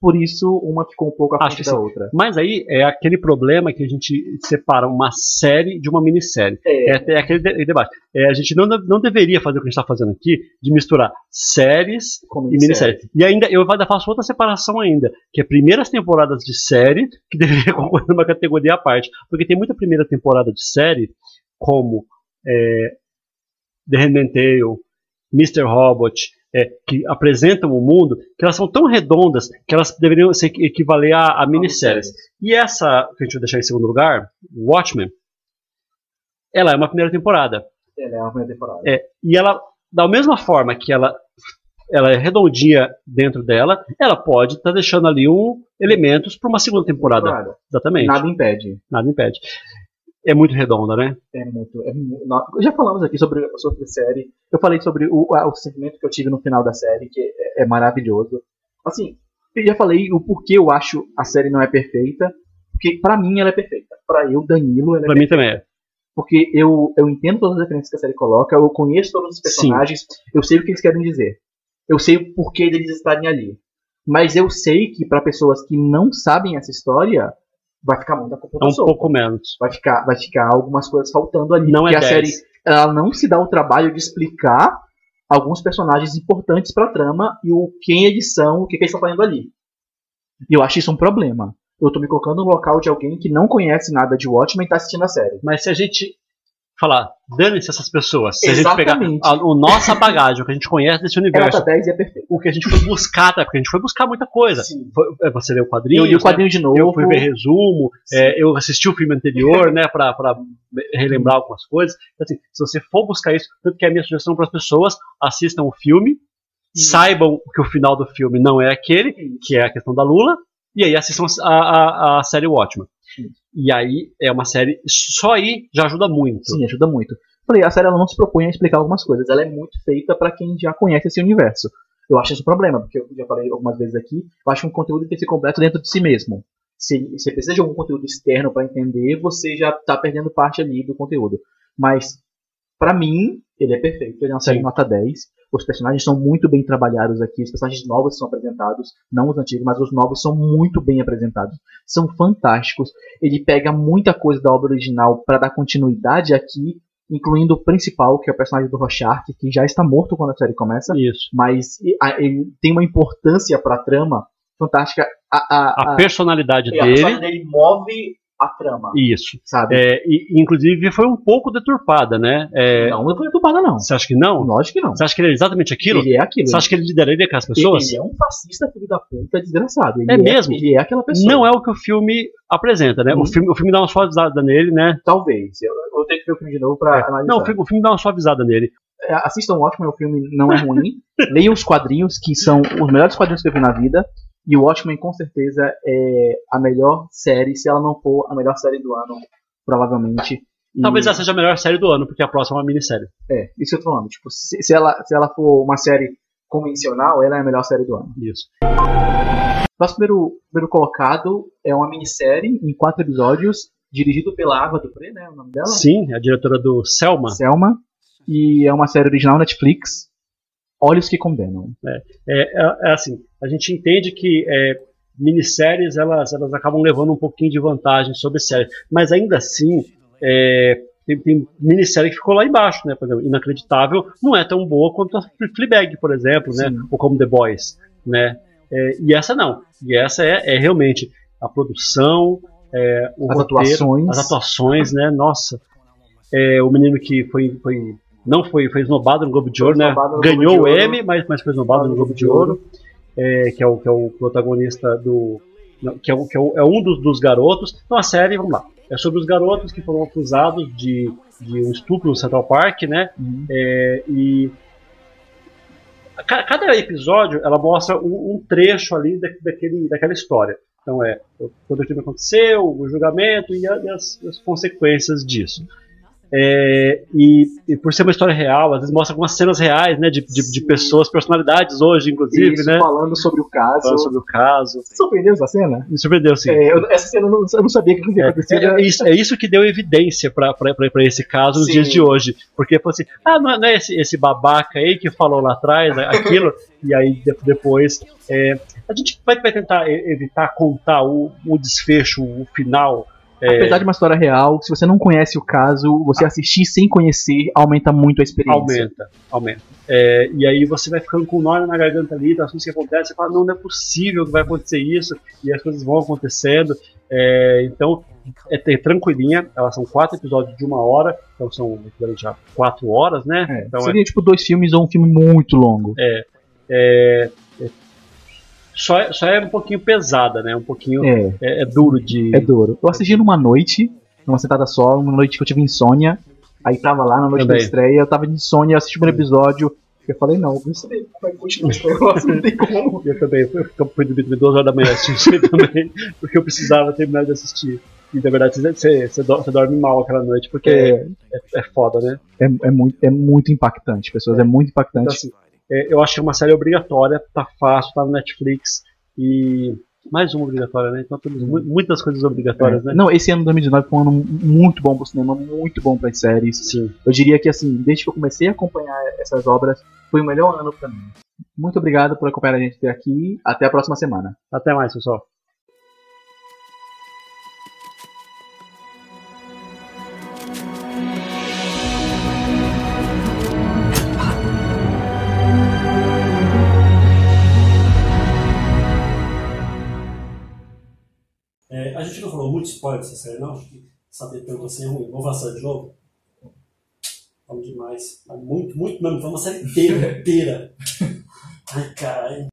Por isso, uma ficou um pouco à frente da sim. outra. Mas aí é aquele problema que a gente separa uma série de uma minissérie. É, É, é aquele de- debate. É, a gente não, não deveria fazer o que a gente está fazendo aqui, de misturar séries como e minisséries. E ainda eu ainda faço outra separação ainda, que é primeiras temporadas de série, que deveria concorrer numa categoria à parte. Porque tem muita primeira temporada de série, como é, The Handmaid's Tale, Mr. Robot, é, que apresentam o mundo, que elas são tão redondas que elas deveriam se equivaler a, a minisséries. E essa, que a gente vai deixar em segundo lugar, Watchmen, ela é uma primeira temporada. Ela é uma primeira temporada. É, e ela, da mesma forma que ela, ela é redondinha dentro dela, ela pode estar deixando ali um, elementos para uma segunda temporada. Temporada. Exatamente. Nada. Nada impede. É muito redonda, né? É muito. É já falamos aqui sobre, sobre a série. Eu falei sobre o, o sentimento que eu tive no final da série, que é, é maravilhoso. Assim, eu já falei o porquê eu acho a série não é perfeita. Porque pra mim ela é perfeita. Pra eu, Danilo, ela é Pra mim também é. Porque eu, eu entendo todas as referências que a série coloca, eu conheço todos os personagens, eu sei o que eles querem dizer. Eu sei o porquê deles estarem ali. Mas eu sei que para pessoas que não sabem essa história, vai ficar muita É um pouco menos. Vai ficar, vai ficar algumas coisas faltando ali. Não é porque a 10. série ela não se dá o trabalho de explicar alguns personagens importantes pra trama e o quem eles são, o que, que eles estão fazendo ali. E eu acho isso um problema. Eu tô me colocando no local de alguém que não conhece nada de Watchmen e tá assistindo a série. Mas se a gente falar, dane-se essas pessoas, se a gente pegar Exatamente. a, o nossa bagagem, o que a gente conhece desse universo, nota 10 é o que a gente foi buscar, tá? porque a gente foi buscar muita coisa. Foi- é, você leu o quadrinho, Eu li o quadrinho de novo. Eu fui ver resumo, é, eu assisti o filme anterior, né, pra, pra relembrar algumas coisas. Então, assim, se você for buscar isso, tanto que é a minha sugestão para as pessoas, assistam o filme, Sim. saibam que o final do filme não é aquele, que é a questão da Lula, e aí assistam a, a, a série Watchmen. E aí é uma série, só aí já ajuda muito. Sim, ajuda muito. Falei, a série ela não se propõe a explicar algumas coisas, ela é muito feita pra quem já conhece esse universo. Eu acho isso um problema, porque eu já falei algumas vezes aqui, eu acho que um conteúdo tem que ser completo dentro de si mesmo. Se você precisa de algum conteúdo externo pra entender, você já tá perdendo parte ali do conteúdo. Mas, pra mim, ele é perfeito. Ele é uma série Sim. nota 10. Os personagens são muito bem trabalhados aqui. Os personagens novos são apresentados. Não os antigos, mas os novos são muito bem apresentados. São fantásticos. Ele pega muita coisa da obra original para dar continuidade aqui, incluindo o principal, que é o personagem do Rorschach, que já está morto quando a série começa, Isso. mas a- ele tem uma importância para a trama fantástica. A, a, A personalidade é, a personagem dele, dele move a trama, isso. sabe? É, e, inclusive foi um pouco deturpada, né? É, Não, não foi culpada, não. Você acha que não? Lógico que não. Você acha que ele é exatamente aquilo? Ele é aquilo. Você acha que ele lideraria aquelas pessoas? Ele é um fascista filho da puta desgraçado. Ele É mesmo? Ele é aquela pessoa. Não é o que o filme apresenta, né? Hum. O, filme, o filme dá uma suavizada nele, né? Talvez. Eu, eu tenho que ver o filme de novo pra analisar. Não, o filme, o filme dá uma suavizada nele. É, assistam o Watchmen, o filme não é ruim. Leiam os quadrinhos, que são os melhores quadrinhos que eu vi na vida. E o Watchmen, com certeza, é a melhor série, se ela não for a melhor série do ano, provavelmente. E- Talvez essa seja a melhor série do ano, porque a próxima é uma minissérie. É, isso que eu tô falando. Tipo, se, se ela, se ela for uma série convencional, ela é a melhor série do ano. Isso. Nosso primeiro, primeiro colocado é uma minissérie em quatro episódios, dirigido pela Água do Pre, né? O nome dela? Sim, a diretora do Selma. Selma. E é uma série original Netflix. Olhos que Condenam. É, é- é assim, a gente entende que é, minisséries elas, elas acabam levando um pouquinho de vantagem sobre séries, mas ainda assim é, tem, tem minissérie que ficou lá embaixo, né? Por exemplo, Inacreditável não é tão boa quanto a Fleabag, por exemplo, né? Sim. Ou como The Boys, né? É, e essa não. E essa é, é realmente a produção, é, o As roteiro, atuações. as atuações, né? Nossa. É, o menino que foi, foi não foi, foi esnobado no Globo de Ouro, né? Ganhou o M, mas, mas foi esnobado no Globo de Ouro, é, que, é o, que é o protagonista do. Que é, o- que é, o- é um dos, dos garotos. Então a série, vamos lá, é sobre os garotos que foram acusados de, de um estupro no Central Park, né? Uhum. É, e ca- cada episódio ela mostra um, um trecho ali da, daquele, daquela história. Então é quando o crime aconteceu, o julgamento e, a- e as, as consequências disso. É, e, e por ser uma história real, às vezes mostra algumas cenas reais, né, de, de, de pessoas, personalidades hoje, inclusive, Isso, né, falando sobre o caso. falando sobre o caso. Você surpreendeu essa cena? Me surpreendeu, sim. É, eu- essa cena eu não, eu não sabia o que ia É, acontecer. é, é isso, é isso que deu evidência para esse caso nos Sim. dias de hoje. Porque falou assim: ah, não é, não é esse, esse babaca aí que falou lá atrás a- aquilo, e aí de- depois. é, a gente vai, vai tentar evitar contar o, o desfecho, o final. É, Apesar de uma história real, se você não conhece o caso, você assistir sem conhecer aumenta muito a experiência. aumenta, aumenta. É, e aí você vai ficando com nó na garganta ali, das coisas que acontecem, você fala, não, não é possível que vai acontecer isso, e as coisas vão acontecendo. É, então, é, ter tranquilinha, elas são quatro episódios de uma hora, então são equivalente a quatro horas, né? É, Então é, seria tipo dois filmes ou um filme muito longo. é, é, só, é- só é um pouquinho pesada, né? Um pouquinho É, é, é duro de. é duro. Eu assisti numa noite, numa sentada só, uma noite que eu tive insônia. Aí tava lá na noite Também. da estreia, eu tava de insônia, assisti o primeiro episódio. Eu falei, não, como é que continua esse negócio, não tem como. Eu também, fui, dormir duas horas da manhã assistindo também, porque eu precisava terminar de assistir. E na verdade você, você, você do- você dorme mal aquela noite, porque é, É, é foda, né? é, é muito, é muito impactante, pessoas, é muito Então, impactante. assim, é, eu acho que é uma série obrigatória, tá fácil, tá no Netflix. E mais uma obrigatória, né? Então temos mu- muitas coisas obrigatórias, É. né? Não, esse ano de 2019 foi um ano muito bom pro cinema, muito bom para séries. Sim. Eu diria que assim, desde que eu comecei a acompanhar essas obras, foi o melhor ano pra mim. Muito obrigado por acompanhar a gente até aqui. Até a próxima semana. Até mais, pessoal. A gente não falou muito spoiler dessa série, não? Acho que saber tanto assim é ruim. Vamos falar de novo? Vamos demais. Mas Muito, muito mesmo. Foi uma série inteira, inteira. Ai, caralho.